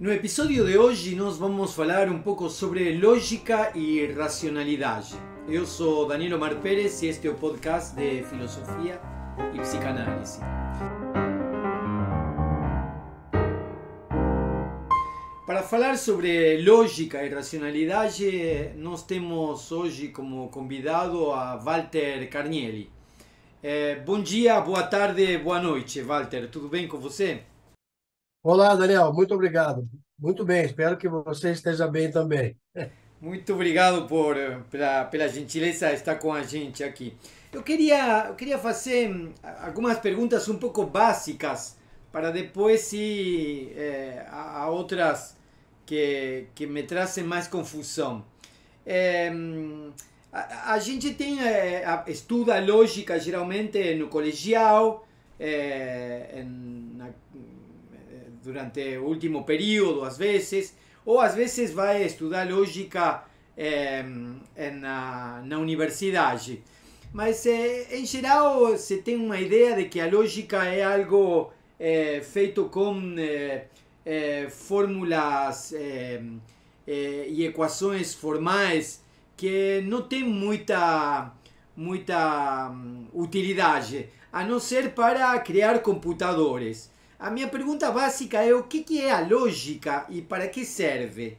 No episódio de hoje nós vamos falar um pouco sobre lógica e racionalidade. Eu sou Danilo Omar Pérez e este é o podcast de filosofia e psicanálise. Para falar sobre lógica e racionalidade, nós temos hoje como convidado a Walter Carnielli. Bom dia, boa tarde, boa noite, Walter. Tudo bem com você? Olá, Daniel. Muito obrigado. Muito bem. Espero que você esteja bem também. Muito obrigado por pela, pela gentileza de estar com a gente aqui. Eu queria, eu queria fazer hum, algumas perguntas um pouco básicas para depois ir eh, a, a outras que, que me trazem mais confusão. É, a, a, gente tem é, estuda lógica geralmente no colegial, é, na, durante o último período, às vezes, ou às vezes vai estudar lógica na, na universidade. Mas em geral se tem uma ideia de que a lógica é algo feito com eh, fórmulas eh, eh, e equações formais que não tem muita, muita um, utilidade, a não ser para criar computadores. A minha pergunta básica é o que, que é a lógica e para que serve?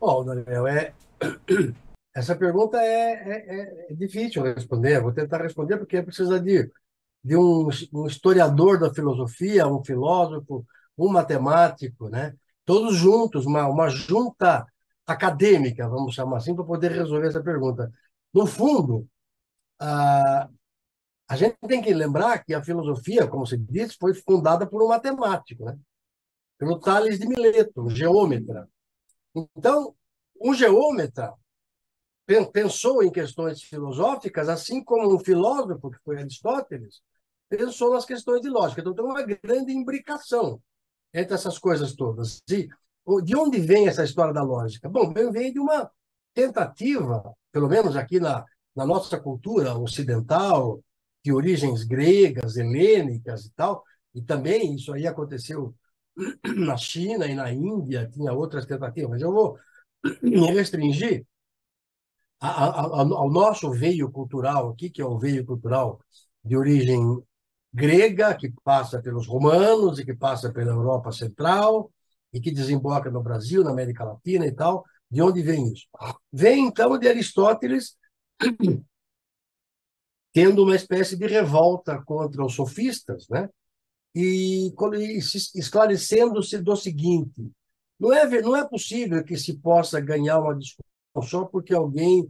Bom, Daniel, é... essa pergunta é, é, é difícil responder. Vou tentar responder porque precisa de de um, um historiador da filosofia, um filósofo, um matemático, né? todos juntos, uma, uma junta acadêmica, vamos chamar assim, para poder resolver essa pergunta. No fundo, a, a gente tem que lembrar que a filosofia, como se diz, foi fundada por um matemático, né? pelo Tales de Mileto, um geômetra. Então, um geômetra pensou em questões filosóficas, assim como um filósofo, que foi Aristóteles, pensou nas questões de lógica. Então, tem uma grande imbricação entre essas coisas todas. E de onde vem essa história da lógica? Bom, vem de uma tentativa, pelo menos aqui na, na nossa cultura ocidental, de origens gregas, helênicas e tal, e também isso aí aconteceu na China e na Índia, tinha outras tentativas, mas eu vou me restringir ao nosso veio cultural aqui, que é o veio cultural de origem grega, que passa pelos romanos e que passa pela Europa Central e que desemboca no Brasil, na América Latina e tal. De onde vem isso? Vem, então, de Aristóteles tendo uma espécie de revolta contra os sofistas, né? e esclarecendo-se do seguinte: não é, não é possível que se possa ganhar uma discussão só porque alguém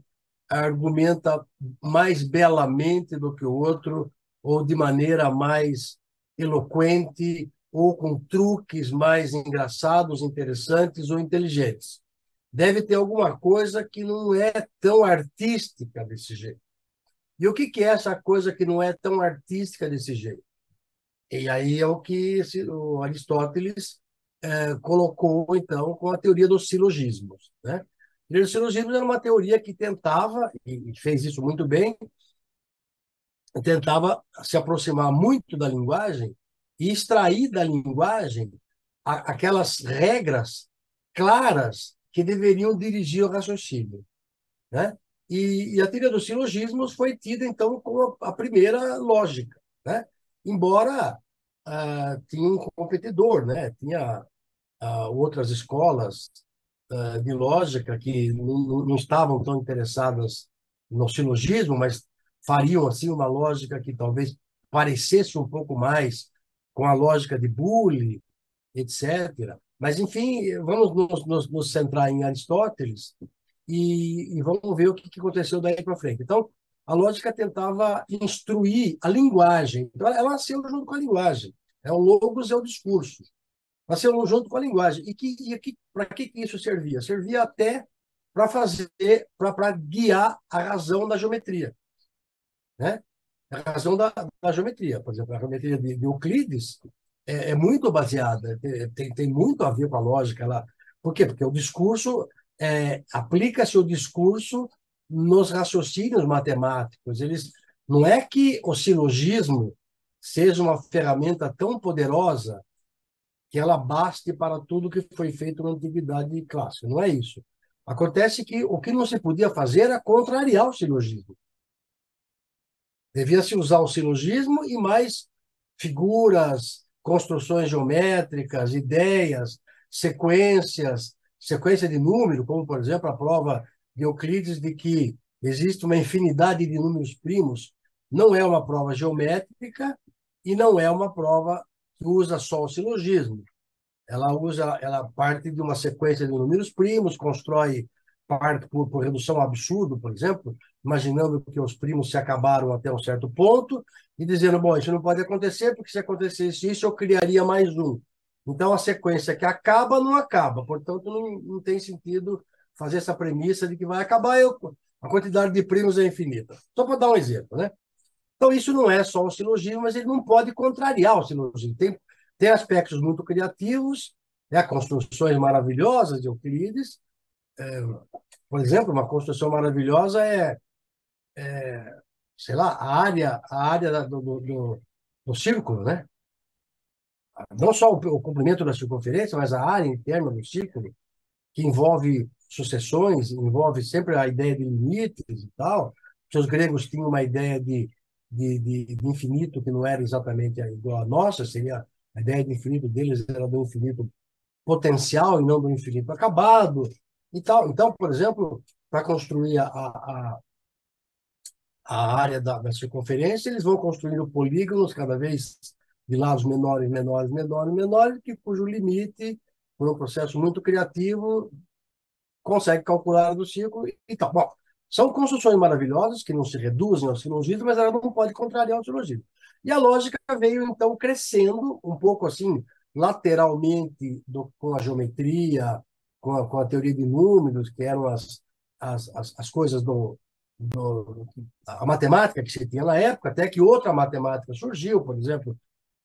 argumenta mais belamente do que o outro ou de maneira mais eloquente ou com truques mais engraçados, interessantes ou inteligentes. Deve ter alguma coisa que não é tão artística desse jeito. E o que é essa coisa que não é tão artística desse jeito? E aí é o que o Aristóteles é, colocou, então, com a teoria dos silogismos. Né? A teoria dos silogismos era uma teoria que tentava, e fez isso muito bem, tentava se aproximar muito da linguagem e extrair da linguagem aquelas regras claras que deveriam dirigir o raciocínio. Né? E, e a teoria dos silogismos foi tida, então, como a, primeira lógica. Né? Embora uh, tinha um competidor, né? tinha uh, outras escolas uh, de lógica que não, não estavam tão interessadas no silogismo, mas fariam assim uma lógica que talvez parecesse um pouco mais com a lógica de Bully, etc. Mas, enfim, vamos nos, nos, nos centrar em Aristóteles e, e, vamos ver o que, que aconteceu daí para frente. Então, a lógica tentava instruir a linguagem. Então, ela nasceu junto com a linguagem. É o logos é o discurso. Nasceu junto com a linguagem. E, que, e que, para que, isso servia? Servia até para fazer, para guiar a razão da geometria né? A razão da, da geometria. Por exemplo, a geometria de, de Euclides é, é, muito baseada, tem, tem muito a ver com a lógica lá. Por quê? Porque o discurso, é, aplica-se o discurso nos raciocínios matemáticos. Eles, não é que o silogismo seja uma ferramenta tão poderosa que ela baste para tudo que foi feito na antiguidade clássica. Não é isso. Acontece que o que não se podia fazer era contrariar o silogismo. Devia-se usar o silogismo e mais figuras, construções geométricas, ideias, sequências, sequência de número, como, por exemplo, a prova de Euclides de que existe uma infinidade de números primos, não é uma prova geométrica e não é uma prova que usa só o silogismo. Ela usa, ela parte de uma sequência de números primos, constrói parte por, por redução absurdo, por exemplo, imaginando que os primos se acabaram até um certo ponto e dizendo, bom, isso não pode acontecer, porque se acontecesse isso, eu criaria mais um. Então, a sequência que acaba, não acaba. Portanto, não, não tem sentido fazer essa premissa de que vai acabar, eu, a quantidade de primos é infinita. Só para dar um exemplo, né? Então, isso não é só um silogismo, mas ele não pode contrariar o silogismo. Tem, tem aspectos muito criativos, né? construções maravilhosas de Euclides. É, por exemplo, uma construção maravilhosa é, é, sei lá, a área, a área do, do, do, do círculo, né? Não só o, comprimento da circunferência, mas a área interna do círculo, que envolve sucessões, envolve sempre a ideia de limites e tal. Os gregos tinham uma ideia de de, de, de, infinito que não era exatamente igual a nossa, seria a ideia de infinito deles era do infinito potencial e não do infinito acabado e tal. Então, por exemplo, para construir a, a, a área da, da circunferência, eles vão construindo polígonos cada vez de lados menores, menores, menores, menores, que cujo limite, por um processo muito criativo, consegue calcular do círculo e tal. Bom, são construções maravilhosas que não se reduzem ao silogismo, mas ela não pode contrariar o silogismo. E a lógica veio, então, crescendo um pouco assim, lateralmente do, com a geometria, com a, com a, teoria de números, que eram as, as, as, as coisas do, do, a matemática que se tinha na época, até que outra matemática surgiu, por exemplo,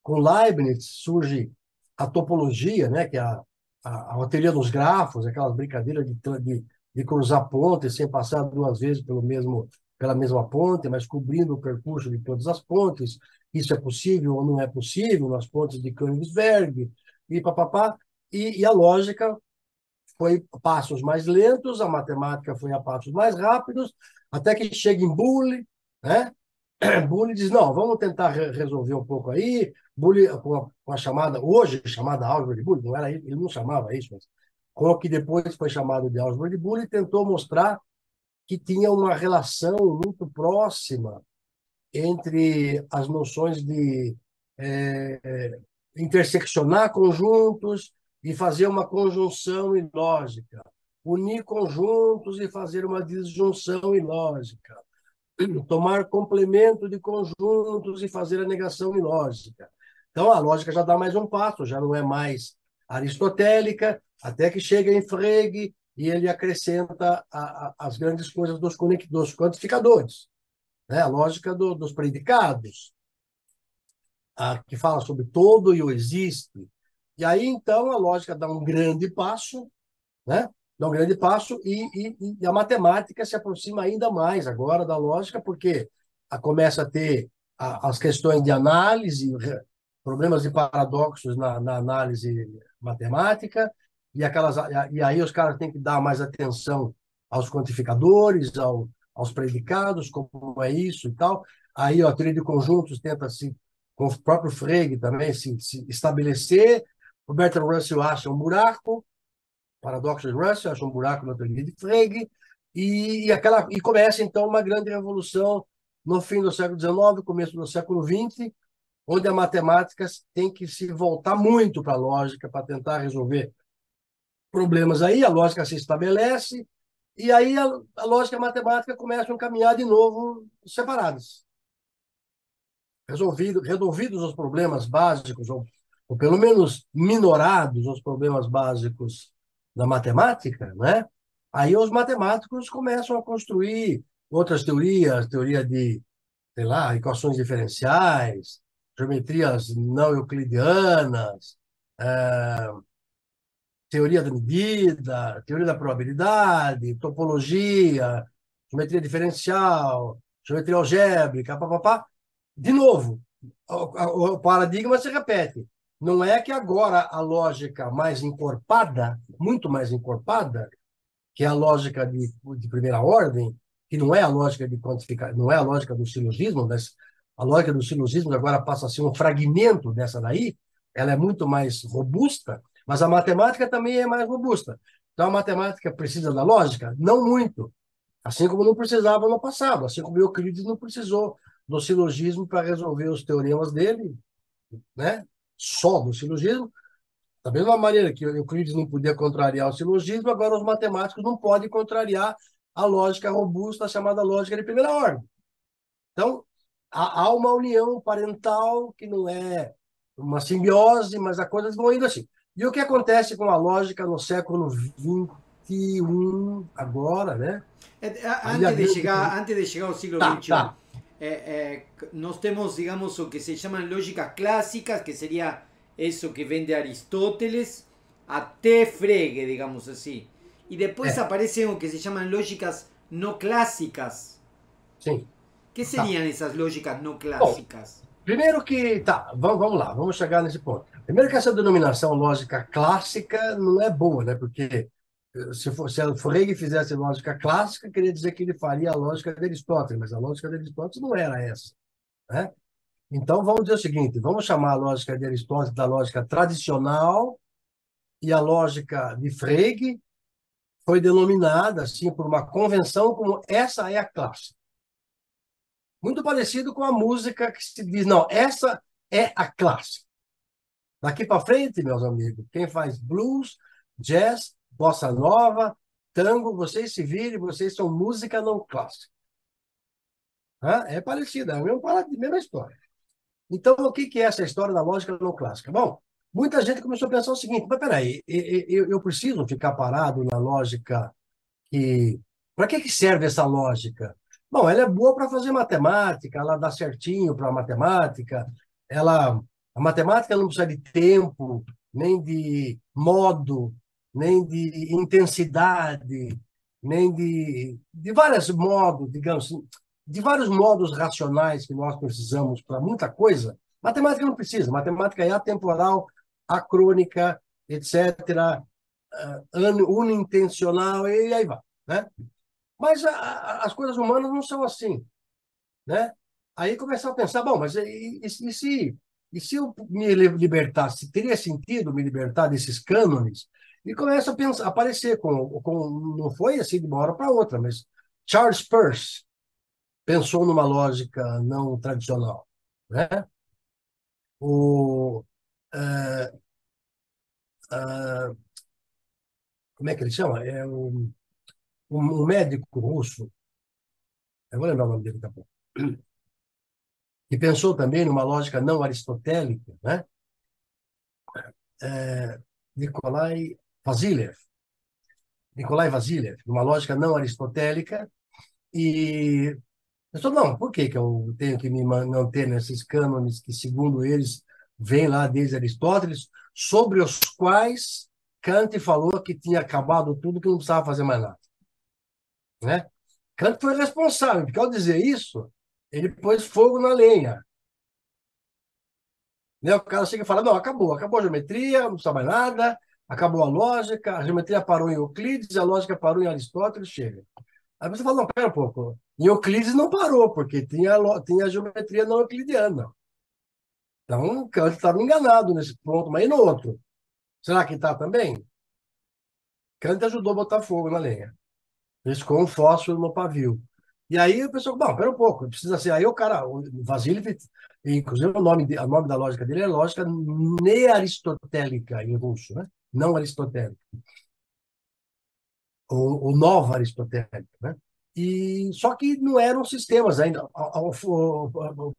com Leibniz surge a topologia, né, que é a, a, a dos grafos, aquelas brincadeiras de, de de cruzar pontes sem passar duas vezes pelo mesmo, pela mesma ponte, mas cobrindo o percurso de todas as pontes. Isso é possível ou não é possível nas pontes de Königsberg, e papapá. E, e a lógica foi passos mais lentos, a matemática foi a passos mais rápidos, até que chega em Boole, né? Boole diz, não, vamos tentar re resolver um pouco aí. Boole, com a, com a, chamada, hoje chamada álgebra de Boole, não era, ele não chamava isso, mas com o que depois foi chamado de álgebra de Boole, tentou mostrar que tinha uma relação muito próxima entre as noções de é, interseccionar conjuntos e fazer uma conjunção ilógica, unir conjuntos e fazer uma disjunção ilógica, tomar complemento de conjuntos e fazer a negação ilógica. Então, a lógica já dá mais um passo, já não é mais aristotélica, até que chega em Frege e ele acrescenta a, a, as grandes coisas dos, dos quantificadores, né? a lógica do, dos predicados, a, que fala sobre todo e o existe. E aí, então, a lógica dá um grande passo, né? Dá um grande passo, e, e, e a matemática se aproxima ainda mais agora da lógica, porque a, começa a ter as questões de análise, problemas de paradoxos na, na análise matemática, e, aquelas, e aí os caras têm que dar mais atenção aos quantificadores, ao, aos predicados, como é isso e tal. Aí ó, a teoria de conjuntos tenta se, com o próprio Frege também, se, se estabelecer. O Bertrand Russell acha um buraco, paradoxo de Russell acha um buraco na teoria de Frege, e, e, aquela, e começa então uma grande revolução no fim do século XIX, começo do século XX, onde a matemática tem que se voltar muito para a lógica para tentar resolver problemas aí, a lógica se estabelece, e aí a, a lógica e a matemática começam a caminhar de novo separadas. Resolvido, resolvidos os problemas básicos, ou, ou pelo menos minorados os problemas básicos da matemática, né? aí os matemáticos começam a construir outras teorias, teoria de, sei lá, equações diferenciais, geometrias não euclidianas, é, teoria da medida, teoria da probabilidade, topologia, geometria diferencial, geometria algébrica, papapá. De novo, o, o paradigma se repete, Não é que agora a lógica mais encorpada, muito mais encorpada, que é a lógica de, de primeira ordem, que não é a lógica de quantificar, não é a lógica do silogismo, mas a lógica do silogismo agora passa a ser um fragmento dessa daí, ela é muito mais robusta, mas a matemática também é mais robusta. Então a matemática precisa da lógica? Não muito. Assim como não precisava no passado, assim como Euclides não precisou do silogismo para resolver os teoremas dele, né? Só do silogismo. Da mesma maneira que Euclides não podia contrariar o silogismo, agora os matemáticos não podem contrariar a lógica robusta chamada lógica de primeira ordem. Então, há uma união parental que não é uma simbiose, mas as coisas vão indo assim. E o que acontece com a lógica no século XXI, agora, né? É, é, antes de, chegar, antes de chegar ao século tá, XXI, tá. É, é, nós temos, digamos, o que se chamam lógicas clássicas, que seria isso que vem de Aristóteles até Frege, digamos assim. E depois É. aparecem o que se chamam lógicas não clássicas. Sim. que seriam essas lógicas não clássicas? Primeiro que. Tá, vamos, vamos lá, vamos chegar nesse ponto. Primeiro que essa denominação lógica clássica não é boa, né? Porque eh, se, for, se Frege fizesse lógica clássica, queria dizer que ele faria a lógica de Aristóteles, mas a lógica de Aristóteles não era essa. Né? Então, vamos dizer o seguinte: vamos chamar a lógica de Aristóteles da lógica tradicional e a lógica de Frege foi denominada assim por uma convenção como essa é a clássica. Muito parecido com a música que se diz, não, essa é a clássica. Daqui para frente, meus amigos, quem faz blues, jazz, bossa nova, tango, vocês se virem, vocês são música não clássica. É parecida, é a mesma, história. Então, o que é essa história da lógica não clássica? Bom, muita gente começou a pensar o seguinte, mas peraí, eu, eu preciso ficar parado na lógica que... Para que serve essa lógica? Bom, ela é boa para fazer matemática, ela dá certinho para a matemática, ela, a matemática não precisa de tempo, nem de modo, nem de intensidade, nem de, de vários modos, digamos de vários modos racionais que nós precisamos para muita coisa. Matemática não precisa, matemática é atemporal, acrônica, etc., uh, unintencional, e aí vai. Né? Mas a, a, as coisas humanas não são assim. Né? Aí começar a pensar, bom, mas e, e, e, se, e se eu me libertasse, teria sentido me libertar desses cânones? E começa a pensar, aparecer com, com não foi assim de uma hora para outra, mas Charles Peirce pensou numa lógica não tradicional, né? O uh, uh, como é que ele chama? É o um, médico russo, eu vou lembrar o nome dele daqui a pouco, que pensou também numa lógica não aristotélica, né? É, Nikolai Vasiliev. Nikolai Vasiliev, numa lógica não aristotélica, e pensou, não, por que, que eu tenho que me manter nesses cânones que, segundo eles, vêm lá desde Aristóteles, sobre os quais Kant falou que tinha acabado tudo, que não precisava fazer mais nada. Né? Kant foi responsável, porque ao dizer isso, ele pôs fogo na lenha. Né? O cara chega e fala: não, acabou, acabou a geometria, não precisa mais nada, acabou a lógica, a geometria parou em Euclides, a lógica parou em Aristóteles, chega. Aí você fala: não, pera um pouco. Em Euclides não parou, porque tinha, tinha a geometria não euclidiana. Então, Kant estava enganado nesse ponto, mas e no outro? Será que está também? Kant ajudou a botar fogo na lenha. Riscou um fósforo no pavio. E aí o pessoal, bom, pera um pouco, precisa ser. Aí o cara, o Vasiliev, inclusive o nome, o nome da lógica dele é lógica nearistotélica em russo, né? Não aristotélica. Ou, ou nova aristotélica, né? E, só que não eram sistemas ainda. O, o,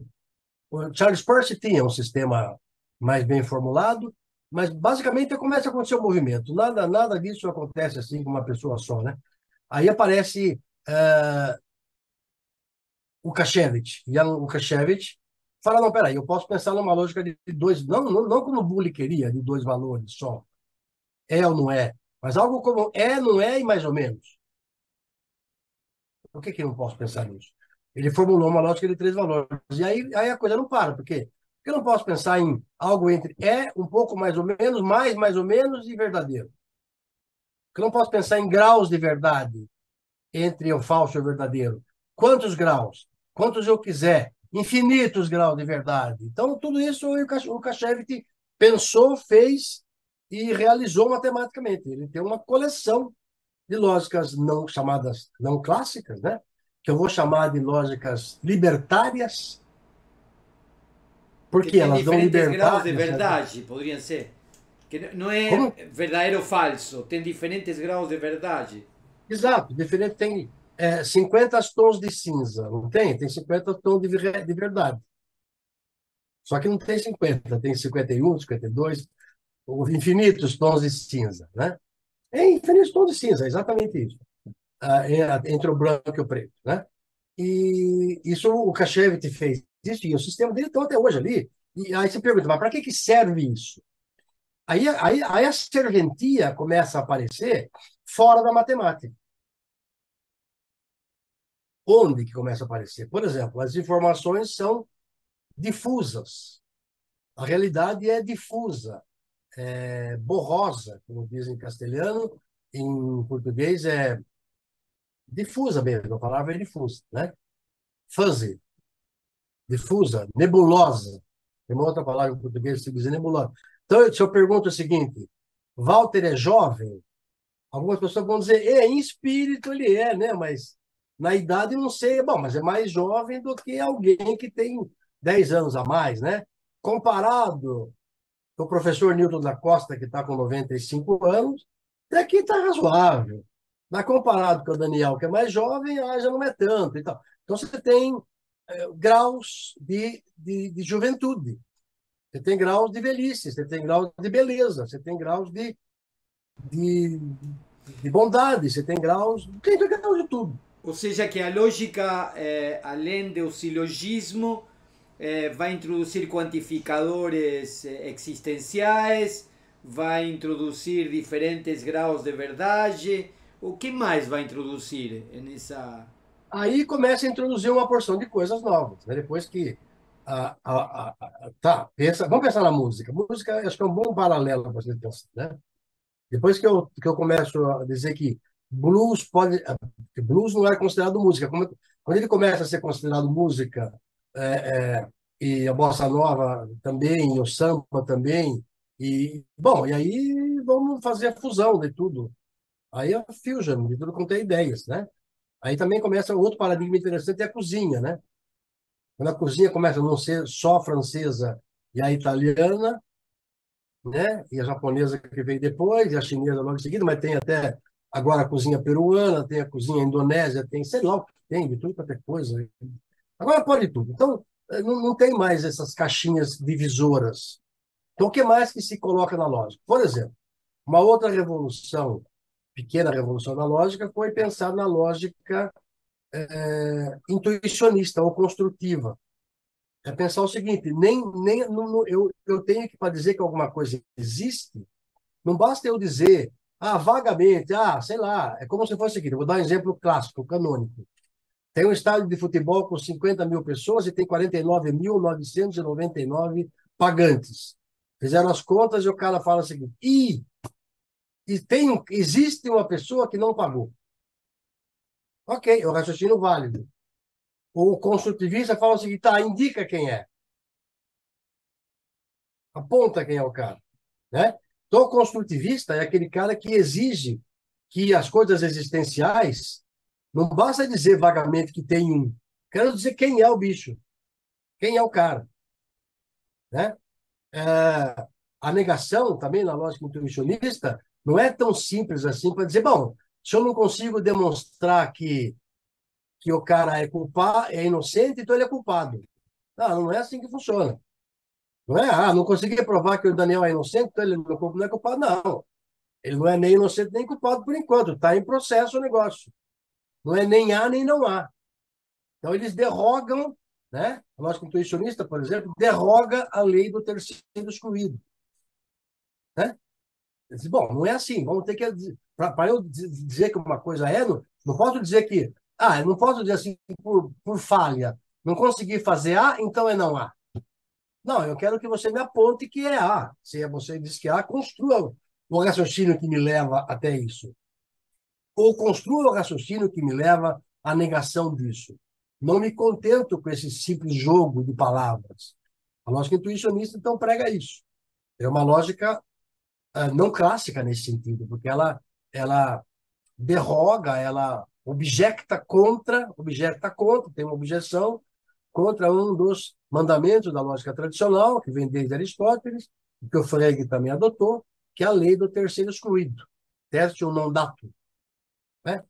o Charles Peirce tinha um sistema mais bem formulado, mas basicamente começa a acontecer o movimento. Nada, nada disso acontece assim com uma pessoa só, né? Aí aparece uh, o Kashevich, Jan Lukashevich, fala, não, peraí, eu posso pensar numa lógica de dois, não, não, não como o Bully queria, de dois valores só, é ou não é, mas algo como é, não é e mais ou menos. Por que, que eu não posso pensar nisso? Ele formulou uma lógica de três valores. E aí, aí a coisa não para, porque Porque eu não posso pensar em algo entre é, um pouco mais ou menos, mais, mais ou menos e verdadeiro. Porque eu não posso pensar em graus de verdade entre o falso e o verdadeiro. Quantos graus? Quantos eu quiser. Infinitos graus de verdade. Então, tudo isso o Kashevit pensou, fez e realizou matematicamente. Ele tem uma coleção de lógicas não chamadas não clássicas, né? que eu vou chamar de lógicas libertárias, porque elas dão liberdade. graus de verdade, poderiam ser. Que não é Como? verdadeiro ou falso, tem diferentes graus de verdade. Exato, diferente tem é, 50 tons de cinza, não tem? Tem 50 tons de, de verdade. Só que não tem 50, tem 51, 52, infinitos tons de cinza, né? É infinitos tons de cinza, exatamente isso. Ah, entre o branco e o preto, né? E isso o Kashevit fez isso, e o sistema dele está até hoje ali. E aí você pergunta, mas para que, que serve isso? Aí, aí, aí a serventia começa a aparecer fora da matemática. Onde que começa a aparecer? Por exemplo, as informações são difusas. A realidade é difusa, é borrosa, como dizem em castelhano, em português é difusa mesmo, a palavra é difusa, né? Fuzzy, difusa, nebulosa. Tem uma outra palavra em português que diz nebulosa. Então, se eu pergunto o seguinte, Walter é jovem? Algumas pessoas vão dizer, é, em espírito ele é, né? Mas na idade não sei, bom, mas é mais jovem do que alguém que tem 10 anos a mais, né? Comparado com o professor Newton da Costa, que está com 95 anos, até que está razoável. Mas comparado com o Daniel, que é mais jovem, ah, já não é tanto. Então, então você tem é, graus de, de, de juventude, você tem graus de velhice, você tem graus de beleza, você tem graus de, de, de bondade, você tem graus, tem graus de tudo. Ou seja, que a lógica, é, além do silogismo, vai introduzir quantificadores é, existenciais, vai introduzir diferentes graus de verdade. O que mais vai introduzir nessa. Aí começa a introduzir uma porção de coisas novas. Depois que. A, a, a, tá, pensa, vamos pensar na música. Música, acho que é um bom paralelo para você pensar. Né? Depois que eu, que eu começo a dizer que blues pode. Blues não é considerado música. Quando ele começa a ser considerado música, é, é, e a bossa nova também, o samba também, e bom, e aí vamos fazer a fusão de tudo. Aí é fusion, de tudo quanto é ideias, né? Aí também começa outro paradigma interessante, é a cozinha, né? Quando a cozinha começa a não ser só francesa e a italiana, né? E a japonesa que veio depois, e a chinesa logo em seguida, mas tem até Agora a cozinha peruana, tem a cozinha indonésia, tem sei lá o que tem, de tudo qualquer coisa. Agora pode tudo. Então, eh, não, não tem mais essas caixinhas divisoras. Então, o que mais que se coloca na lógica? Por exemplo, uma outra revolução, pequena revolução na lógica, foi pensar na lógica é, intuicionista ou construtiva. É pensar o seguinte: nem, nem eu, eu tenho que, para dizer que alguma coisa existe, não basta eu dizer ah, vagamente, ah, sei lá, é como se fosse o seguinte, vou dar um exemplo clássico, canônico. Tem um estádio de futebol com 50 mil pessoas e tem 49.999 pagantes. Fizeram as contas e o cara fala o seguinte, e, e tem, existe uma pessoa que não pagou. Ok, é o raciocínio válido. O construtivista fala o seguinte, tá, indica quem é. Aponta quem é o cara. Né? Então, o construtivista é aquele cara que exige que as coisas existenciais não basta dizer vagamente que tem um. Quero dizer quem é o bicho, quem é o cara. Né? É, a negação, também na lógica intuicionista, não é tão simples assim para dizer, bom, se eu não consigo demonstrar que, que o cara é culpado, é inocente, então ele é culpado. Não, não é assim que funciona. Não é, ah, não consegui provar que o Daniel é inocente, então ele não é culpado, não. Ele não é nem inocente nem culpado por enquanto, está em processo o negócio. Não é nem há nem não há. Então eles derrogam, né? A lógica intuicionista, por exemplo, derroga a lei do ter sido excluído. Né? Diz, bom, não é assim, vamos ter que. Para eu dizer que uma coisa é, não, não posso dizer que. Ah, não posso dizer assim por, por falha. Não consegui fazer A, então é não A. Não, eu quero que você me aponte que é A. Se você diz que é A, construa o raciocínio que me leva até isso. Ou construa o raciocínio que me leva à negação disso. Não me contento com esse simples jogo de palavras. A lógica intuicionista, então, prega isso. É uma lógica uh, não clássica nesse sentido, porque ela, ela derroga, ela objecta contra, objecta contra, tem uma objeção contra um dos mandamentos da lógica tradicional, que vem desde Aristóteles, que o Frege também adotou, que é a lei do terceiro excluído, tertium non datum. Né?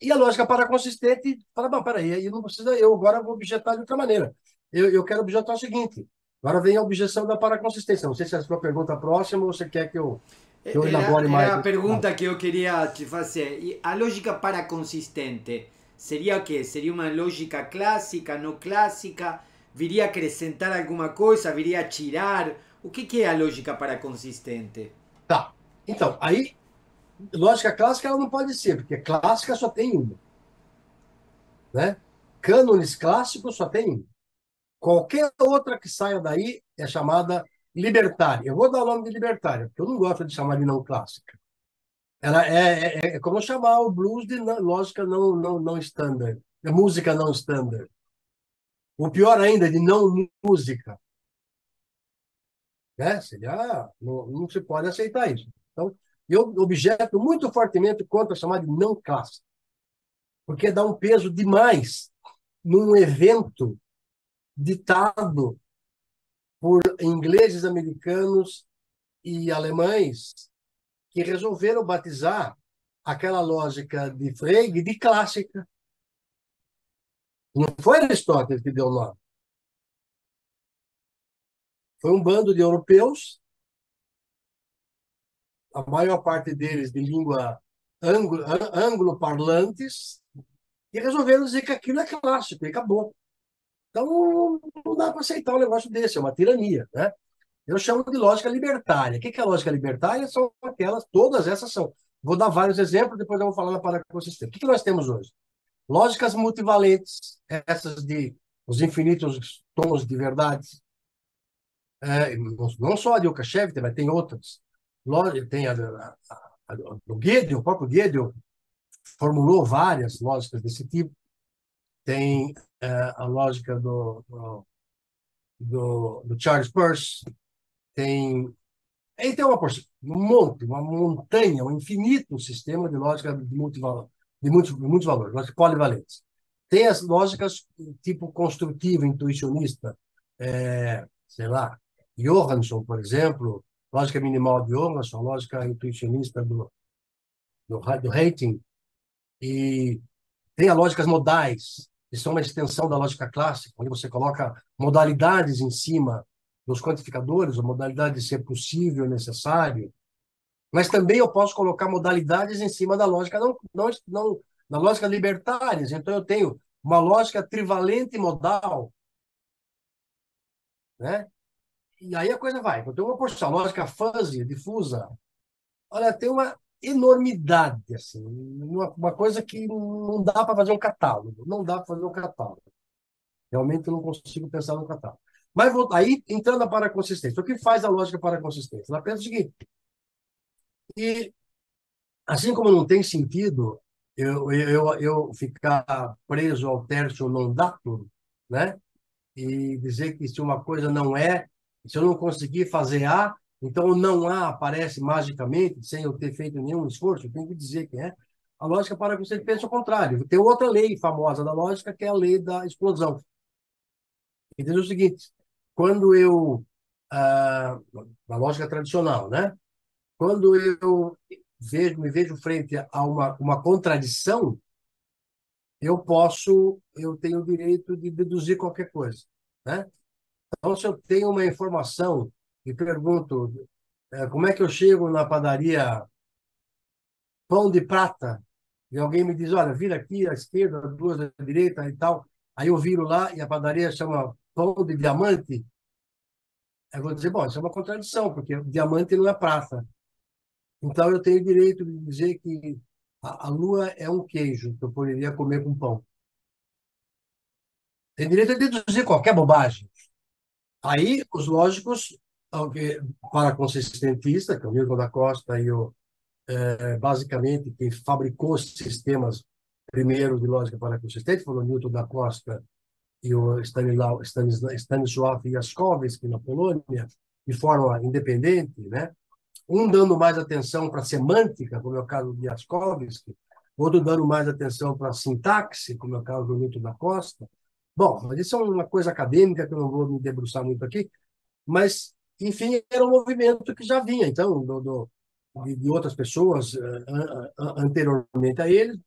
E a lógica paraconsistente fala, bom, peraí, aí não precisa, eu agora vou objetar de outra maneira. Eu, eu quero objetar o seguinte, agora vem a objeção da paraconsistência. Não sei se é a sua pergunta próxima ou você quer que eu, que eu elabore era, mais. Era a pergunta que eu queria te fazer. E a lógica paraconsistente seria o quê? Seria uma lógica clássica, não clássica? Viria acrescentar alguma coisa? Viria tirar? O que, que é a lógica paraconsistente? Tá. Então, aí lógica clássica ela não pode ser, porque clássica só tem uma. Né? Cânones clássicos só tem um. Qualquer outra que saia daí é chamada libertária. Eu vou dar o nome de libertária, porque eu não gosto de chamar de não clássica. Ela é, é, é como chamar o blues de não, lógica não, não, não standard, de música não standard. O pior ainda, de não música. Né? Seria, não, não se pode aceitar isso. Então, eu objeto muito fortemente contra chamar de não clássico, porque dá um peso demais num evento ditado por ingleses, americanos e alemães que resolveram batizar aquela lógica de Frege de clássica. Não foi Aristóteles que deu o nome. Foi um bando de europeus a maior parte deles de língua anglo-parlantes, e resolveram dizer que aquilo é clássico, e acabou. Então, não dá para aceitar um negócio desse, é uma tirania. Né? Eu chamo de lógica libertária. O que é lógica libertária? São aquelas, todas essas são. Vou dar vários exemplos, depois eu vou falar na paraconsistência. O que nós temos hoje? Lógicas multivalentes, essas de os infinitos tons de verdade. É, não só a de Lukashev, mas tem outras tem a, a, a, o Gödel, o próprio Gödel formulou várias lógicas desse tipo. Tem é, a lógica do, do, do, Charles Peirce, tem aí tem uma um monte, uma montanha, um infinito sistema de lógica de multivalor, de muitos, de muitos valores, lógica polivalentes. Tem as lógicas tipo construtiva, intuicionista, é, sei lá, Johansson, por exemplo, lógica minimal de Emerson, lógica intuicionista do, do, do e tem as lógicas modais, que são uma extensão da lógica clássica, onde você coloca modalidades em cima dos quantificadores, a modalidade de ser possível e necessário, mas também eu posso colocar modalidades em cima da lógica não, não, não da lógica libertária. Então eu tenho uma lógica trivalente modal, né? E aí a coisa vai. Tenho uma porção lógica fuzzy, difusa. Olha, tem uma enormidade, assim, uma, uma coisa que não dá para fazer um catálogo. Não dá para fazer um catálogo. Realmente eu não consigo pensar no catálogo. Mas vou, aí, entrando para a consistência. O que faz a lógica para a consistência? Ela pensa o seguinte. E, assim como não tem sentido eu, eu, eu ficar preso ao terço non datum, né? E dizer que se uma coisa não é, se eu não conseguir fazer A, então não A aparece magicamente, sem eu ter feito nenhum esforço, eu tenho que dizer que é. A lógica para que você pense o contrário. Tem outra lei famosa da lógica, que é a lei da explosão. E diz o seguinte, quando eu, ah, na lógica tradicional, né? quando eu vejo, me vejo frente a uma, uma contradição, eu posso, eu tenho o direito de deduzir qualquer coisa. Né? Então, se eu tenho uma informação e pergunto é, como é que eu chego na padaria Pão de Prata, e alguém me diz, olha, vira aqui à esquerda, duas à direita e tal, aí eu viro lá e a padaria chama Pão de Diamante, eu vou dizer, bom, isso é uma contradição, porque diamante não é prata. Então eu tenho direito de dizer que a, a lua é um queijo que eu poderia comer com pão. Tem direito de deduzir qualquer bobagem. Aí, os lógicos, para consistentista, que é o Milton da Costa e o, é, basicamente, quem fabricou os sistemas primeiro de lógica para consistente foram o Newton da Costa e o Stanislaw, Stanisław Jaskowski, na Polônia, de forma independente, né? um dando mais atenção para semântica, como é o caso de Jaskowski, outro dando mais atenção para sintaxe, como é o caso do Newton da Costa, Bom, mas isso é uma coisa acadêmica que eu não vou me debruçar muito aqui, mas, enfim, era um movimento que já vinha, então, do, do de, outras pessoas uh, anteriormente a ele,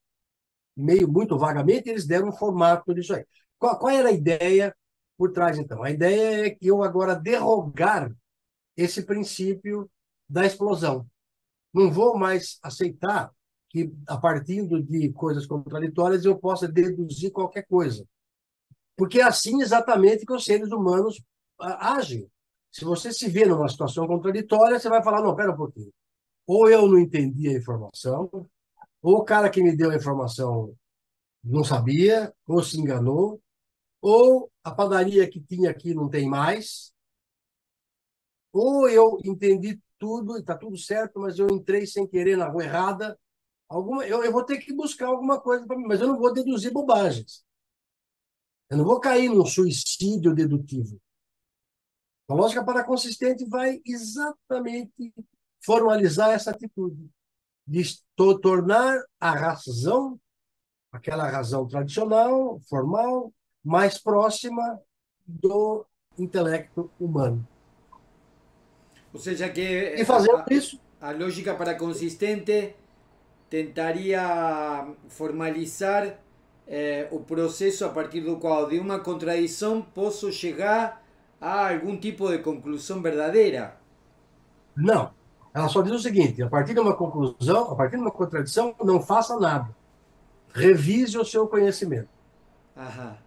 meio muito vagamente, eles deram um formato disso aí. Qual, qual era a ideia por trás, então? A ideia é que eu agora derrogar esse princípio da explosão. Não vou mais aceitar que, a partir de coisas contraditórias, eu possa deduzir qualquer coisa. Porque é assim exatamente que os seres humanos agem. Se você se vê numa situação contraditória, você vai falar: não, pera um pouquinho. Ou eu não entendi a informação, ou o cara que me deu a informação não sabia, ou se enganou, ou a padaria que tinha aqui não tem mais, ou eu entendi tudo e está tudo certo, mas eu entrei sem querer na rua errada. Alguma, eu, eu vou ter que buscar alguma coisa para mim, mas eu não vou deduzir bobagens. Eu não vou cair num suicídio dedutivo. A lógica paraconsistente vai exatamente formalizar essa atitude de tornar a razão, aquela razão tradicional, formal, mais próxima do intelecto humano. Ou seja, que e fazendo a, isso, a lógica paraconsistente tentaria formalizar é, o processo a partir do qual de uma contradição posso chegar a algum tipo de conclusão verdadeira? Não. Ela só diz o seguinte: a partir de uma conclusão, a partir de uma contradição, não faça nada. Revise o seu conhecimento. Aham.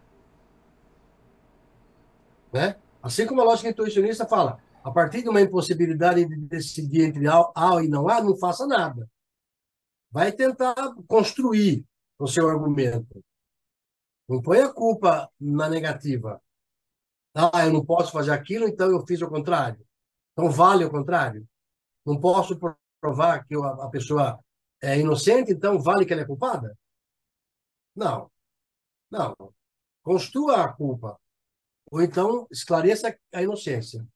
Né? Assim como a lógica intuicionista fala, a partir de uma impossibilidade de decidir entre A, A e não A, não faça nada. Vai tentar construir o seu argumento. Não põe a culpa na negativa. Ah, eu não posso fazer aquilo, então eu fiz o contrário. Então vale o contrário. Não posso provar que a pessoa é inocente, então vale que ela é culpada? Não. Não. Construa a culpa. Ou então esclareça a inocência.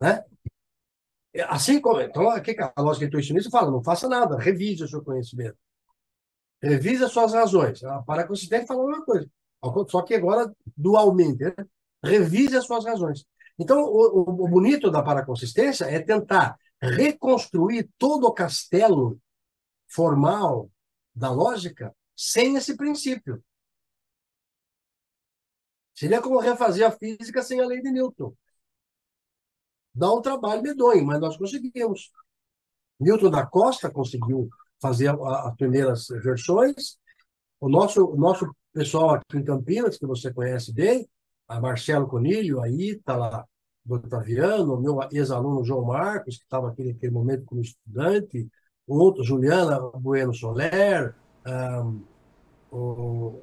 Né? Assim como. Então, aqui a lógica intuicionista fala: não faça nada, revise o seu conhecimento. Revise as suas razões. A paraconsistente fala uma coisa. Só que agora dualmente. Né? Revise as suas razões. Então, o, o, bonito da paraconsistência é tentar reconstruir todo o castelo formal da lógica sem esse princípio. Seria como refazer a física sem a lei de Newton. Dá um trabalho medonho, mas nós conseguimos. Newton da Costa conseguiu fazer as primeiras versões. O nosso, o nosso pessoal aqui em Campinas, que você conhece bem, a Marcelo Conilho, a Ítala, do Otaviano, o meu ex-aluno João Marcos, que estava aqui naquele momento como estudante, outro, Juliana Bueno Soler, um, o,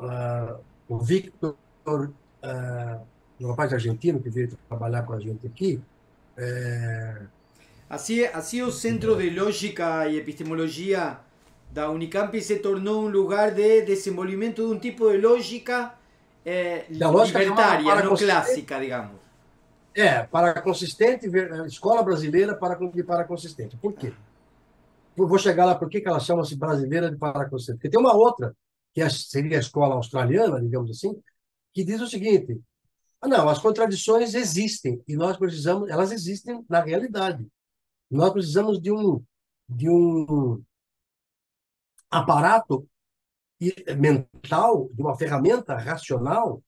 uh, o Victor, uh, um rapaz argentino que veio trabalhar com a gente aqui. É... Assim, assim o Centro de Lógica e Epistemologia da Unicamp se tornou um lugar de desenvolvimento de um tipo de lógica, eh, lógica libertária, não clássica, digamos. É, para consistente, escola brasileira para, de para consistente. Por quê? vou chegar lá, por que, que ela chama-se brasileira de para consistente? Porque tem uma outra, que é, seria a escola australiana, digamos assim, que diz o seguinte: ah, não, as contradições existem e nós precisamos, elas existem na realidade. Nós precisamos de um, de um aparato mental, de uma ferramenta racional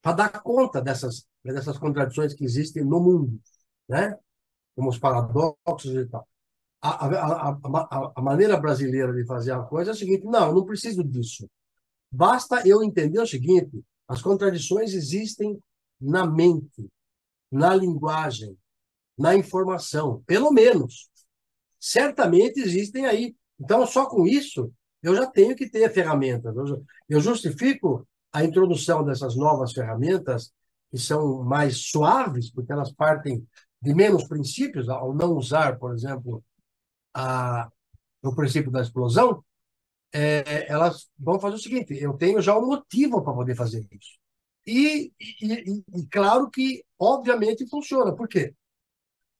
para dar conta dessas, dessas contradições que existem no mundo, né? como os paradoxos e tal. A, a, a, a, maneira brasileira de fazer a coisa é a seguinte: não, eu não preciso disso. Basta eu entender o seguinte: as contradições existem na mente, na linguagem, na informação, pelo menos. Certamente existem aí. Então, só com isso, eu já tenho que ter ferramentas. Eu justifico a introdução dessas novas ferramentas que são mais suaves, porque elas partem de menos princípios, ao não usar, por exemplo, a, o princípio da explosão, é, elas vão fazer o seguinte: eu tenho já um motivo para poder fazer isso. E, e, e, claro que, obviamente, funciona. Por quê?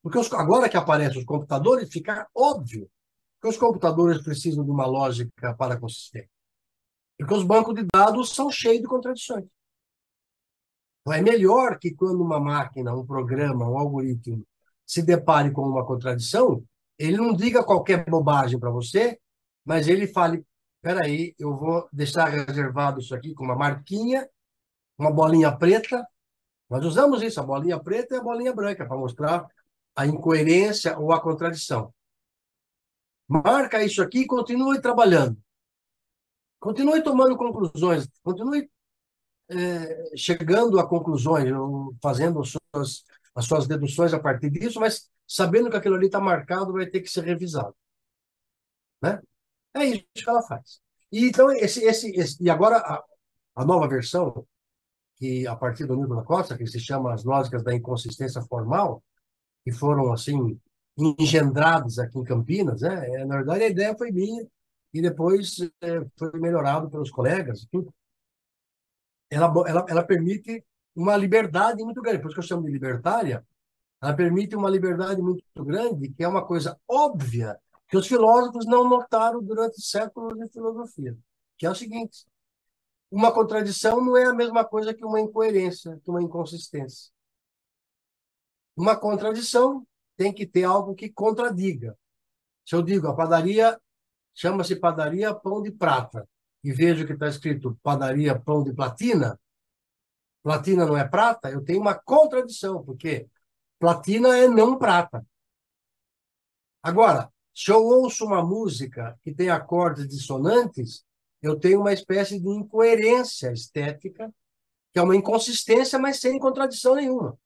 Porque os, agora que aparecem os computadores, fica óbvio que os computadores precisam de uma lógica para consistente. Porque os bancos de dados são cheios de contradições. Então, é melhor que quando uma máquina, um programa, um algoritmo se depare com uma contradição, ele não diga qualquer bobagem para você, mas ele fale: espera aí, eu vou deixar reservado isso aqui com uma marquinha, uma bolinha preta. Nós usamos isso, a bolinha preta e a bolinha branca, para mostrar a incoerência ou a contradição. Marca isso aqui e continue trabalhando. Continue tomando conclusões, continue é, chegando a conclusões, fazendo as suas, as suas deduções a partir disso, mas sabendo que aquilo ali está marcado, vai ter que ser revisado. Né? É isso que ela faz. E, então, esse, esse, esse, e agora a, a nova versão, que a partir do Newton da Costa, que se chama As Lógicas da Inconsistência Formal, que foram, assim, engendradas aqui em Campinas, né? É, na verdade, a ideia foi minha, e depois é, foi melhorado pelos colegas. Ela, ela, ela permite uma liberdade muito grande, por isso que eu chamo de libertária, ela permite uma liberdade muito grande, que é uma coisa óbvia, que os filósofos não notaram durante séculos de filosofia, que é o seguinte: uma contradição não é a mesma coisa que uma incoerência, que uma inconsistência. Uma contradição tem que ter algo que contradiga. Se eu digo a padaria chama-se padaria pão de prata e vejo que está escrito padaria pão de platina, platina não é prata, eu tenho uma contradição, porque Platina é não prata. Agora, se eu ouço uma música que tem acordes dissonantes, eu tenho uma espécie de incoerência estética, que é uma inconsistência, mas sem contradição nenhuma.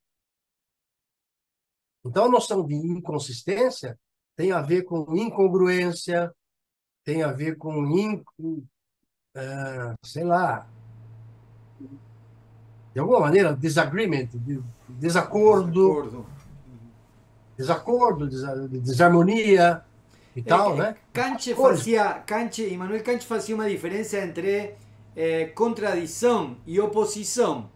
Então, a noção de inconsistência tem a ver com incongruência, tem a ver com, in, uh, sei lá, de alguma maneira, disagreement, desacordo, desacordo, desarmonia e tal, né? Kant fazia, Kant, Immanuel Kant fazia uma diferença entre eh, contradição e oposição.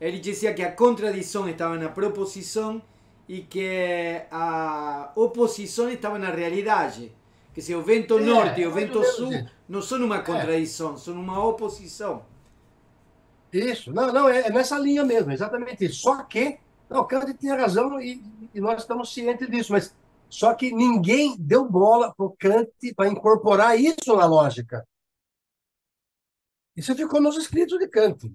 Ele dizia que a contradição estava na proposição e que a oposição estava na realidade. Que se o vento norte e o vento sul não são uma contradição, são uma oposição. Isso, não, não, é, é nessa linha mesmo, exatamente isso. Só que, não, Kant tinha razão e, e nós estamos cientes disso, mas só que ninguém deu bola para o Kant para incorporar isso na lógica. Isso ficou nos escritos de Kant.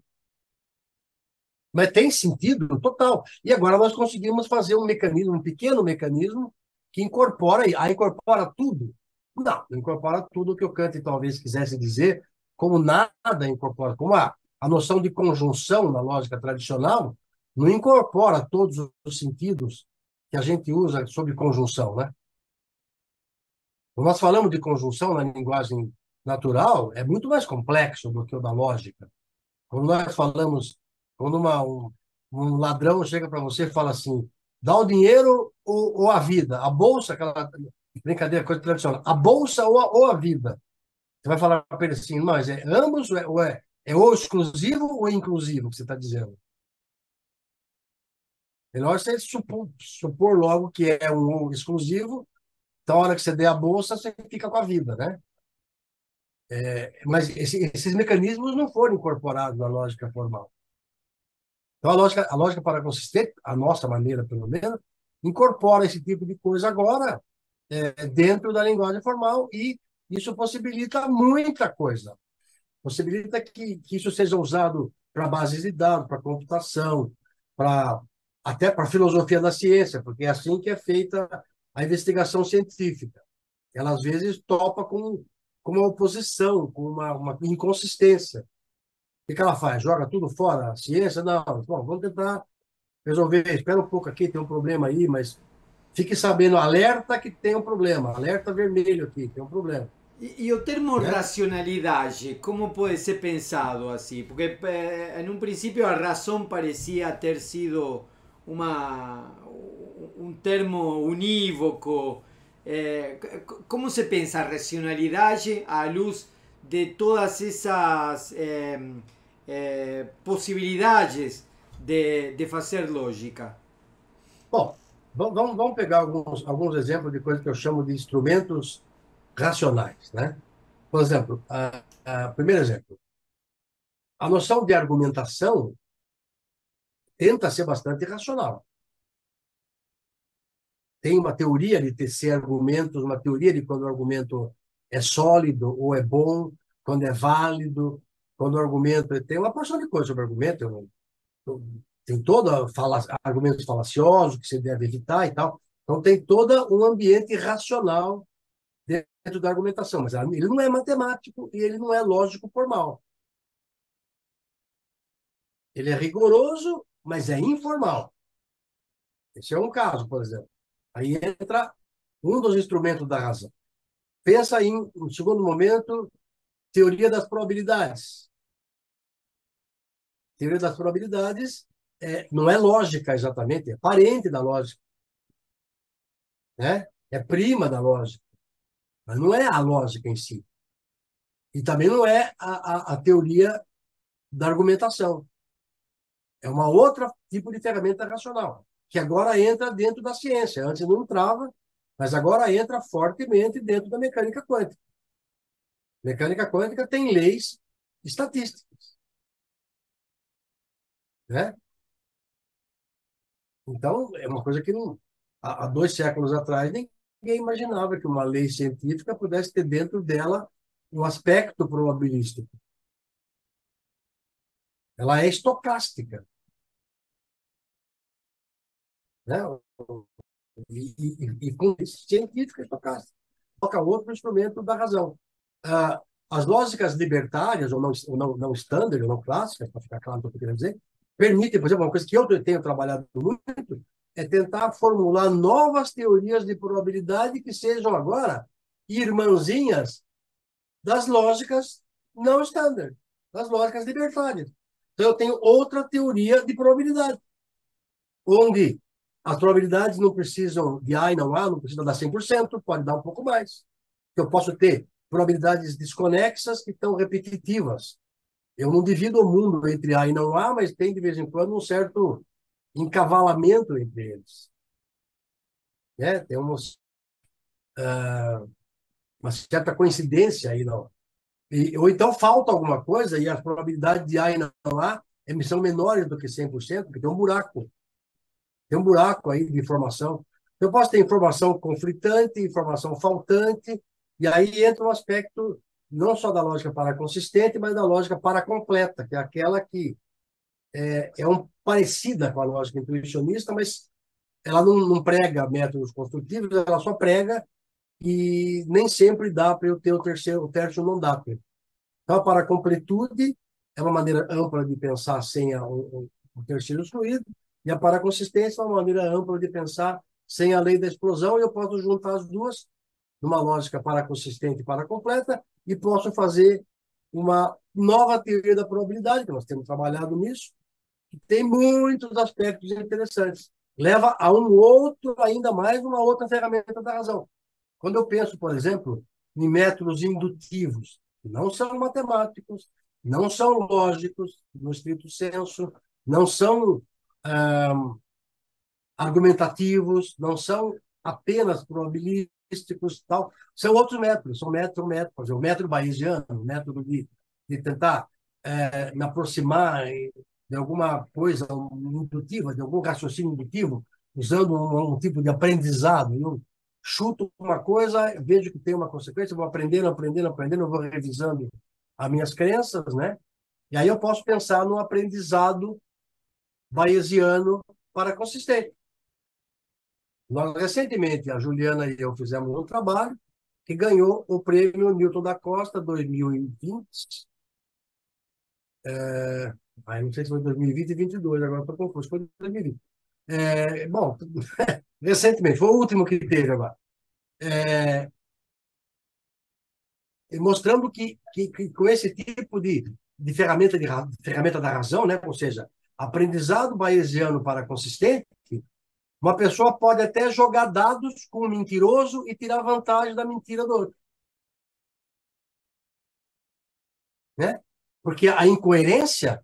Mas tem sentido total. E agora nós conseguimos fazer um mecanismo, um pequeno mecanismo, que incorpora, aí incorpora tudo. Não, não incorpora tudo que o Kant talvez quisesse dizer, como nada incorpora, como a a noção de conjunção na lógica tradicional não incorpora todos os sentidos que a gente usa sobre conjunção, né? Quando nós falamos de conjunção na linguagem natural, é muito mais complexo do que o da lógica. Quando nós falamos, quando uma, um, um ladrão chega para você e fala assim, dá o dinheiro ou, ou, a vida, a bolsa, aquela brincadeira, coisa tradicional, a bolsa ou a, ou a vida. Você vai falar para ele assim, mas é ambos ou é, ou é é ou exclusivo ou inclusivo que você está dizendo? Melhor você supor, supor logo que é um exclusivo, então, a hora que você der a bolsa, você fica com a vida, né? É, mas esse, esses mecanismos não foram incorporados na lógica formal. Então, a lógica, a lógica paraconsistente, a nossa maneira, pelo menos, incorpora esse tipo de coisa agora é, dentro da linguagem formal e isso possibilita muita coisa possibilita que, que isso seja usado para bases de dados, para computação, para até para filosofia da ciência, porque é assim que é feita a investigação científica. Ela às vezes topa com, com uma oposição, com uma, uma inconsistência. O que, que ela faz? Joga tudo fora? A ciência? Não. Bom, vamos tentar resolver. Espera um pouco aqui, tem um problema aí, mas fique sabendo, alerta que tem um problema, alerta vermelho aqui, tem um problema. E, e o termo né? racionalidade, como pode ser pensado assim? Porque eh, em um princípio a razão parecia ter sido uma, um termo unívoco. Eh, como se pensa a racionalidade à luz de todas essas eh, eh, possibilidades de, de fazer lógica? Bom, vamos, vamos pegar alguns, alguns exemplos de coisas que eu chamo de instrumentos racionais. Né? Por exemplo, a, a, primeiro exemplo, a noção de argumentação tenta ser bastante racional. Tem uma teoria de tecer argumentos, uma teoria de quando o argumento é sólido ou é bom, quando é válido, quando o argumento tem uma porção de coisas sobre argumento, tem todo fala, argumentos falaciosos que você deve evitar e tal. Então tem todo um ambiente racional dentro da argumentação, mas ele não é matemático e ele não é lógico formal. Ele é rigoroso, mas é informal. Esse é um caso, por exemplo. Aí entra um dos instrumentos da razão. Pensa em, no segundo momento, teoria das probabilidades. Teoria das probabilidades é, não é lógica exatamente, é parente da lógica. Né? É prima da lógica. Mas não é a lógica em si. E também não é a, a, a teoria da argumentação. É uma outra tipo de ferramenta racional, que agora entra dentro da ciência. Antes não entrava, mas agora entra fortemente dentro da mecânica quântica. Mecânica quântica tem leis estatísticas. Né? Então, é uma coisa que não, há dois séculos atrás ninguém imaginava que uma lei científica pudesse ter dentro dela um aspecto probabilístico. Ela é estocástica. Né? E, e, e com científica estocástica. Toca outro instrumento da razão. Ah, as lógicas libertárias, ou não, ou não, não standard, ou não clássicas, para ficar claro o que eu estou querendo dizer, permitem, por exemplo, uma coisa que eu tenho trabalhado muito, é tentar formular novas teorias de probabilidade que sejam agora irmãzinhas das lógicas não standard, das lógicas libertárias. Então, eu tenho outra teoria de probabilidade, onde as probabilidades não precisam de A e não A, não precisa dar 100%, pode dar um pouco mais. Eu posso ter probabilidades desconexas que estão repetitivas. Eu não divido o mundo entre A e não A, mas tem de vez em quando um certo encavalamento entre eles. Né? Temos uh, uma certa coincidência aí, não. E, ou então falta alguma coisa e as probabilidades de A e não A são menores do que 100%, porque tem um buraco. Tem um buraco aí de informação. Eu posso ter informação conflitante, informação faltante, e aí entra um aspecto não só da lógica para consistente, mas da lógica para completa, que é aquela que é, é um, parecida com a lógica intuicionista, mas ela não, não prega métodos construtivos, ela só prega e nem sempre dá para eu ter o terceiro, o terço não dá. Então, para a completude, é uma maneira ampla de pensar sem a, o, o terceiro excluído, e a paraconsistência é uma maneira ampla de pensar sem a lei da explosão, e eu posso juntar as duas numa lógica paraconsistente e paracompleta, e posso fazer uma nova teoria da probabilidade, que nós temos trabalhado nisso, que tem muitos aspectos interessantes. Leva a um outro, ainda mais uma outra ferramenta da razão. Quando eu penso, por exemplo, em métodos indutivos, que não são matemáticos, não são lógicos, no estrito senso, não são ah, argumentativos, não são apenas probabilísticos, tal. São outros métodos, são métodos, métodos, o método bayesiano, o método de, de tentar é, me aproximar de alguma coisa indutiva, de algum raciocínio indutivo, usando um, um tipo de aprendizado. Eu chuto uma coisa, vejo que tem uma consequência, vou aprendendo, aprendendo, aprendendo, vou revisando as minhas crenças, né? E aí eu posso pensar no aprendizado bayesiano para consistente. Nós, recentemente, a Juliana e eu fizemos um trabalho que ganhou o prêmio Newton da Costa 2020. É, Aí não sei se foi 2020 e 2022, agora estou confuso. Foi 2020. É, bom, recentemente, foi o último que teve agora. É, mostrando que, que, que, com esse tipo de, de ferramenta de ferramenta da razão, né? ou seja, aprendizado bayesiano para consistente, uma pessoa pode até jogar dados com um mentiroso e tirar vantagem da mentira do outro. Né? Porque a incoerência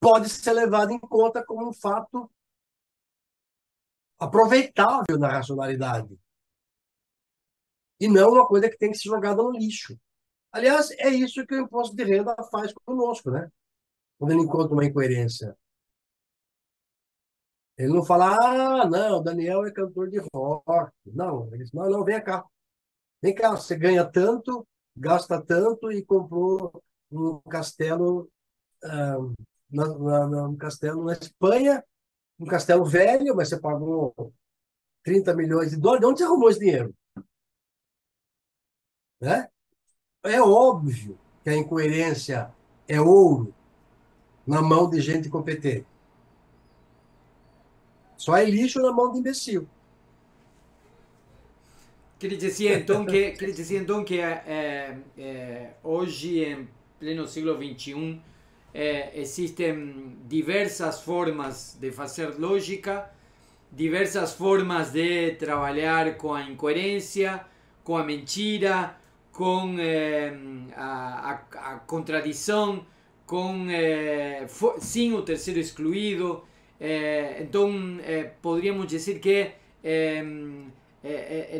pode ser levada em conta como um fato aproveitável na racionalidade. E não uma coisa que tem que ser jogada no lixo. Aliás, é isso que o imposto de renda faz conosco, né? Quando ele encontra uma incoerência. Ele não fala, ah, não, Daniel é cantor de rock. Não, ele diz, não, não, vem cá. Vem cá, você ganha tanto, gasta tanto e comprou um castelo, na, na, um castelo na Espanha, um castelo velho, mas você pagou 30 milhões de dólares. De onde você arrumou esse dinheiro? Né? É óbvio que a incoerência é ouro na mão de gente competente. Só é lixo na mão de imbecil. Queria dizer então que, queria dizer, então, que é, é, hoje, em pleno século XXI, é, existem diversas formas de fazer lógica, diversas formas de trabalhar com a incoerência, com a mentira, com a, a, a, contradição, com sem o terceiro excluído. Eh, então, poderíamos dizer que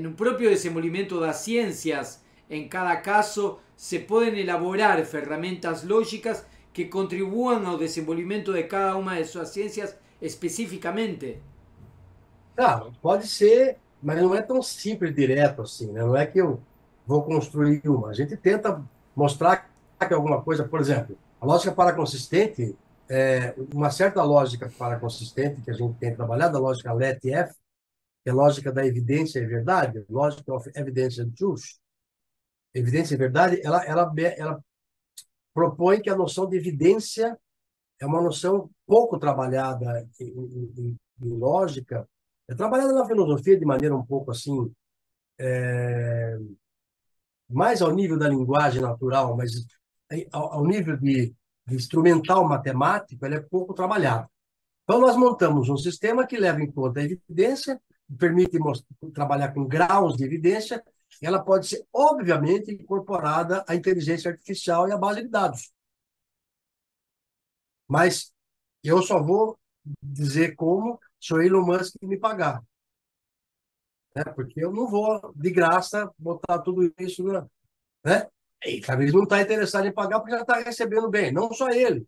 no próprio desenvolvimento das ciências, em cada caso, se podem elaborar ferramentas lógicas que contribuam ao desenvolvimento de cada uma de suas ciências especificamente. Ah, pode ser, mas não é tão simples direto assim, né? Não é que eu vou construir uma. A gente tenta mostrar que alguma coisa, por exemplo, a lógica para consistente, é uma certa lógica para consistente que a gente tem trabalhado, a lógica LET-F, que é a lógica da evidência e verdade, lógica of evidence and truth. Evidência e verdade, ela, ela, ela propõe que a noção de evidência é uma noção pouco trabalhada em, em, em lógica, é trabalhada na filosofia de maneira um pouco assim é, mais ao nível da linguagem natural, mas ao, nível de, de instrumental matemático, ela é pouco trabalhada. Então, nós montamos um sistema que leva em conta a evidência, permite trabalhar com graus de evidência, ela pode ser, obviamente, incorporada à inteligência artificial e à base de dados. Mas eu só vou dizer como se o Elon Musk me pagar né? Porque eu não vou de graça botar tudo isso, né? E talvez não está interessado em pagar porque já está recebendo bem, não só ele,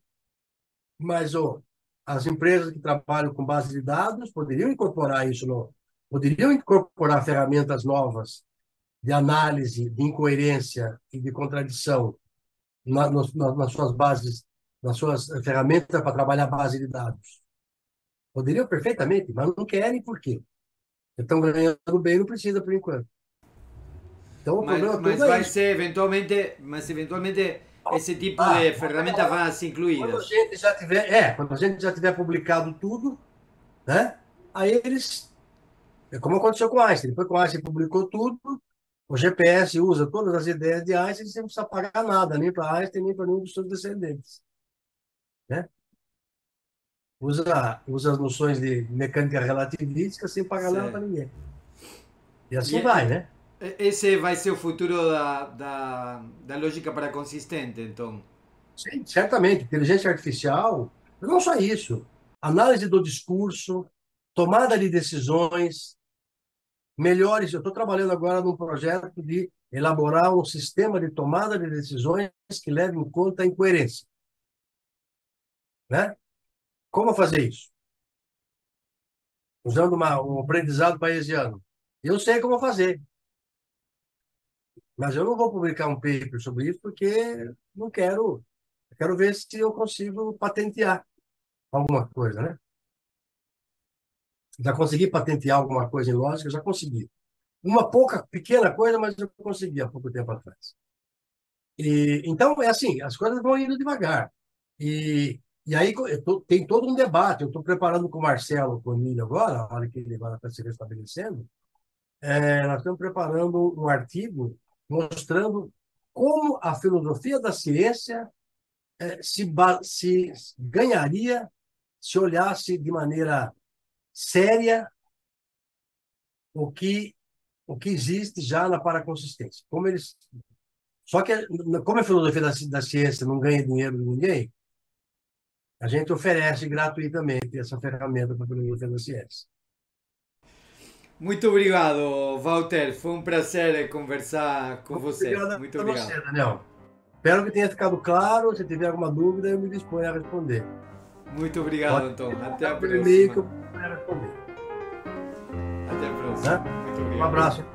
mas oh, as empresas que trabalham com base de dados poderiam incorporar isso, no, poderiam incorporar ferramentas novas de análise de incoerência e de contradição na, na, nas suas bases, nas suas ferramentas para trabalhar base de dados. Poderiam perfeitamente, mas não querem por quê? estão ganhando bem, não precisa por enquanto. Então, o mas, problema mas é vai é ser eventualmente, mas eventualmente esse tipo ah, de ferramenta vai ser incluída. Quando a gente já tiver, é, quando a gente já tiver publicado tudo, né? Aí eles, é como aconteceu com Einstein. Depois que o Einstein publicou tudo, o GPS usa todas as ideias de Einstein sem precisar pagar nada, nem para Einstein, nem para nenhum dos seus descendentes. Né? usa, usa as noções de mecânica relativística sem pagar nada para ninguém. E assim e vai, né? Esse vai ser o futuro da, da, da lógica para consistente, então? Sim, certamente. Inteligência artificial, não só isso. Análise do discurso, tomada de decisões, melhores. Eu estou trabalhando agora num projeto de elaborar um sistema de tomada de decisões que leve em conta a incoerência. Né? Como fazer isso? Usando uma, um aprendizado bayesiano. Eu sei como fazer. Mas eu não vou publicar um paper sobre isso porque não quero. Quero ver se eu consigo patentear alguma coisa, né? Já consegui patentear alguma coisa em lógica, já consegui. Uma pouca, pequena coisa, mas eu consegui há pouco tempo atrás. E, então, é assim, as coisas vão indo devagar. E e aí tô, tem todo um debate. Eu estou preparando com o Marcelo Conilho agora, a hora que ele agora está se restabelecendo. É, nós estamos preparando um artigo mostrando como a filosofia da ciência é, se, se ganharia se olhasse de maneira séria o que o que existe já na paraconsistência. Como eles só que como a filosofia da, da ciência não ganha dinheiro de ninguém, a gente oferece gratuitamente essa ferramenta para a filosofia da ciência. Muito obrigado, Walter. Foi um prazer conversar com Muito você. Obrigado Muito obrigado. Você, Daniel. Espero que tenha ficado claro. Se tiver alguma dúvida, eu me disponho a responder. Muito obrigado, então. Até a próxima. Que eu responder. Até a próxima. Muito obrigado. Um abraço.